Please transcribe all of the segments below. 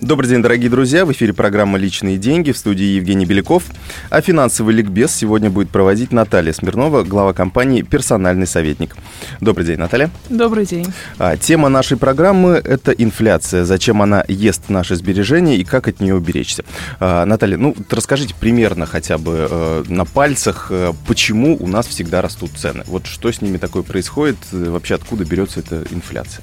Добрый день, дорогие друзья. В эфире программа «Личные деньги» в студии Евгений Беляков. А финансовый ликбез сегодня будет проводить Наталья Смирнова, глава компании «Персональный советник». Добрый день, Наталья. Добрый день. А, тема нашей программы – это инфляция. Зачем она ест наши сбережения и как от нее уберечься. А, Наталья, ну, расскажите примерно хотя бы э, на пальцах, э, почему у нас всегда растут цены. Вот что с ними такое происходит, э, вообще откуда берется эта инфляция?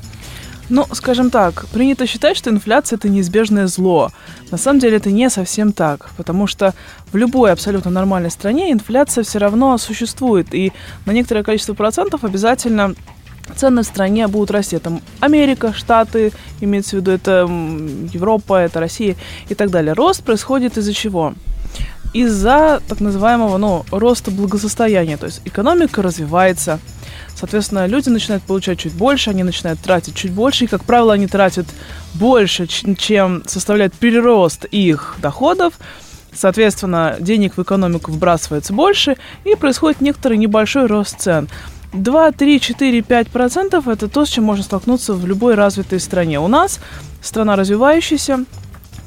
Ну, скажем так, принято считать, что инфляция это неизбежное зло. На самом деле это не совсем так, потому что в любой абсолютно нормальной стране инфляция все равно существует, и на некоторое количество процентов обязательно цены в стране будут расти. Там Америка, Штаты, имеется в виду это Европа, это Россия и так далее. Рост происходит из-за чего? Из-за так называемого ну, роста благосостояния. То есть экономика развивается, Соответственно, люди начинают получать чуть больше, они начинают тратить чуть больше, и, как правило, они тратят больше, чем составляет прирост их доходов. Соответственно, денег в экономику вбрасывается больше, и происходит некоторый небольшой рост цен. 2, 3, 4, 5 процентов – это то, с чем можно столкнуться в любой развитой стране. У нас страна развивающаяся,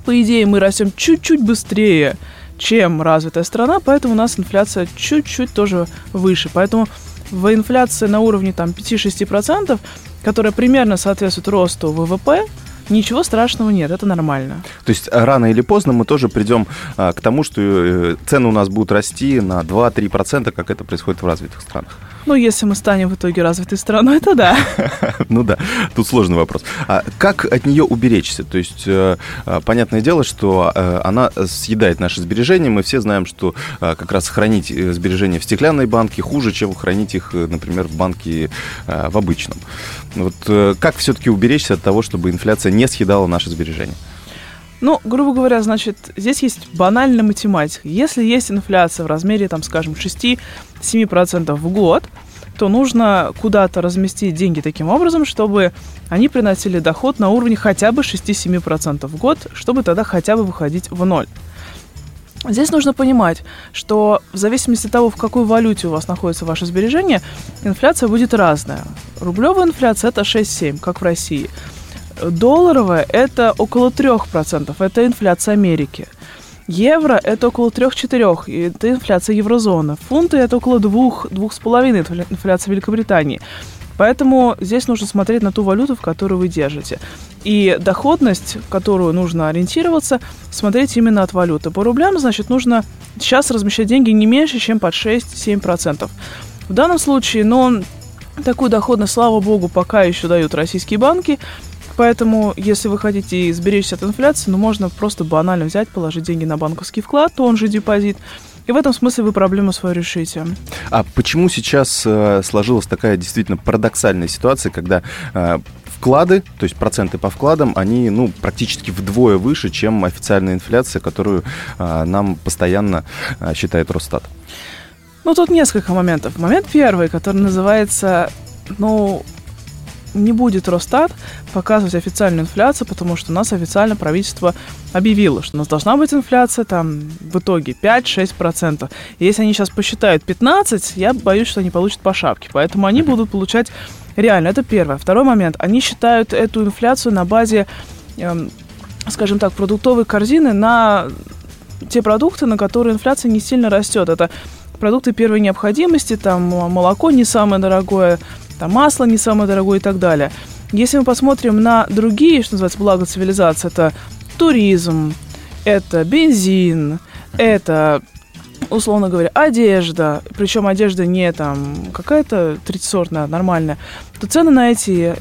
по идее, мы растем чуть-чуть быстрее, чем развитая страна, поэтому у нас инфляция чуть-чуть тоже выше. Поэтому в инфляции на уровне там 5-6%, которая примерно соответствует росту ВВП, Ничего страшного нет, это нормально. То есть а, рано или поздно мы тоже придем а, к тому, что э, цены у нас будут расти на 2-3%, как это происходит в развитых странах. Ну, если мы станем в итоге развитой страной, это да. Ну да, тут сложный вопрос. А как от нее уберечься? То есть, э, а, понятное дело, что э, она съедает наши сбережения. Мы все знаем, что как раз хранить сбережения в стеклянной банке хуже, чем хранить их, например, в банке в обычном. Вот как все-таки уберечься от того, чтобы инфляция не съедала наши сбережения? Ну, грубо говоря, значит, здесь есть банальная математика. Если есть инфляция в размере, там, скажем, 6-7% в год, то нужно куда-то разместить деньги таким образом, чтобы они приносили доход на уровне хотя бы 6-7% в год, чтобы тогда хотя бы выходить в ноль. Здесь нужно понимать, что в зависимости от того, в какой валюте у вас находится ваше сбережение, инфляция будет разная. Рублевая инфляция это 6-7, как в России – Долларовая – это около 3%, это инфляция Америки. Евро – это около 3-4, это инфляция еврозоны. Фунты – это около 2-2,5, инфляция Великобритании. Поэтому здесь нужно смотреть на ту валюту, в которую вы держите. И доходность, в которую нужно ориентироваться, смотреть именно от валюты. По рублям, значит, нужно сейчас размещать деньги не меньше, чем под 6-7%. В данном случае, но такую доходность, слава богу, пока еще дают российские банки – Поэтому, если вы хотите сберечься от инфляции, ну, можно просто банально взять, положить деньги на банковский вклад, он же депозит, и в этом смысле вы проблему свою решите. А почему сейчас э, сложилась такая действительно парадоксальная ситуация, когда э, вклады, то есть проценты по вкладам, они ну, практически вдвое выше, чем официальная инфляция, которую э, нам постоянно э, считает Росстат? Ну, тут несколько моментов. Момент первый, который называется, ну, не будет Росстат показывать официальную инфляцию, потому что у нас официально правительство объявило, что у нас должна быть инфляция там в итоге 5-6%. И если они сейчас посчитают 15, я боюсь, что они получат по шапке. Поэтому они будут получать реально. Это первое. Второй момент. Они считают эту инфляцию на базе, эм, скажем так, продуктовой корзины на те продукты, на которые инфляция не сильно растет. Это продукты первой необходимости, там молоко не самое дорогое, там масло не самое дорогое и так далее. Если мы посмотрим на другие, что называется, блага цивилизации, это туризм, это бензин, это условно говоря, одежда, причем одежда не там какая-то третьсортная, нормальная, то цены на эти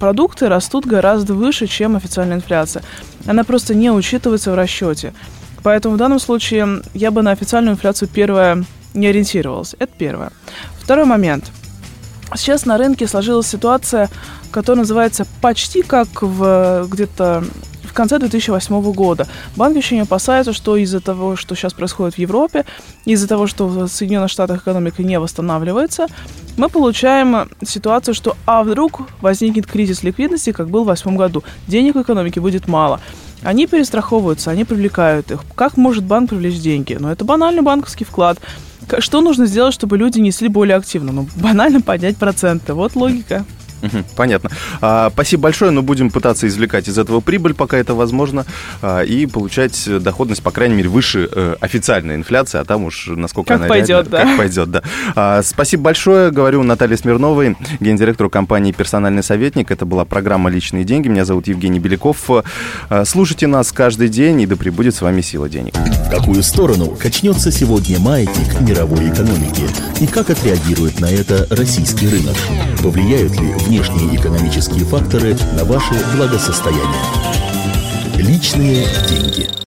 продукты растут гораздо выше, чем официальная инфляция. Она просто не учитывается в расчете. Поэтому в данном случае я бы на официальную инфляцию первое не ориентировалась. Это первое. Второй момент. Сейчас на рынке сложилась ситуация, которая называется почти как в где-то в конце 2008 года. Банки очень опасаются, что из-за того, что сейчас происходит в Европе, из-за того, что в Соединенных Штатах экономика не восстанавливается, мы получаем ситуацию, что а вдруг возникнет кризис ликвидности, как был в 2008 году. Денег в экономике будет мало. Они перестраховываются, они привлекают их. Как может банк привлечь деньги? Ну, это банальный банковский вклад. Что нужно сделать, чтобы люди несли более активно? Ну, банально поднять проценты. Вот логика. Понятно. А, спасибо большое, но будем пытаться извлекать из этого прибыль, пока это возможно, а, и получать доходность, по крайней мере, выше э, официальной инфляции, а там уж насколько как она пойдет, реально, да. как пойдет, да. А, спасибо большое, говорю Наталье Смирновой, гендиректору компании «Персональный советник». Это была программа «Личные деньги». Меня зовут Евгений Беляков. А, слушайте нас каждый день, и да пребудет с вами сила денег. В какую сторону качнется сегодня маятник мировой экономики? И как отреагирует на это российский рынок? Повлияют ли внешние экономические факторы на ваше благосостояние. Личные деньги.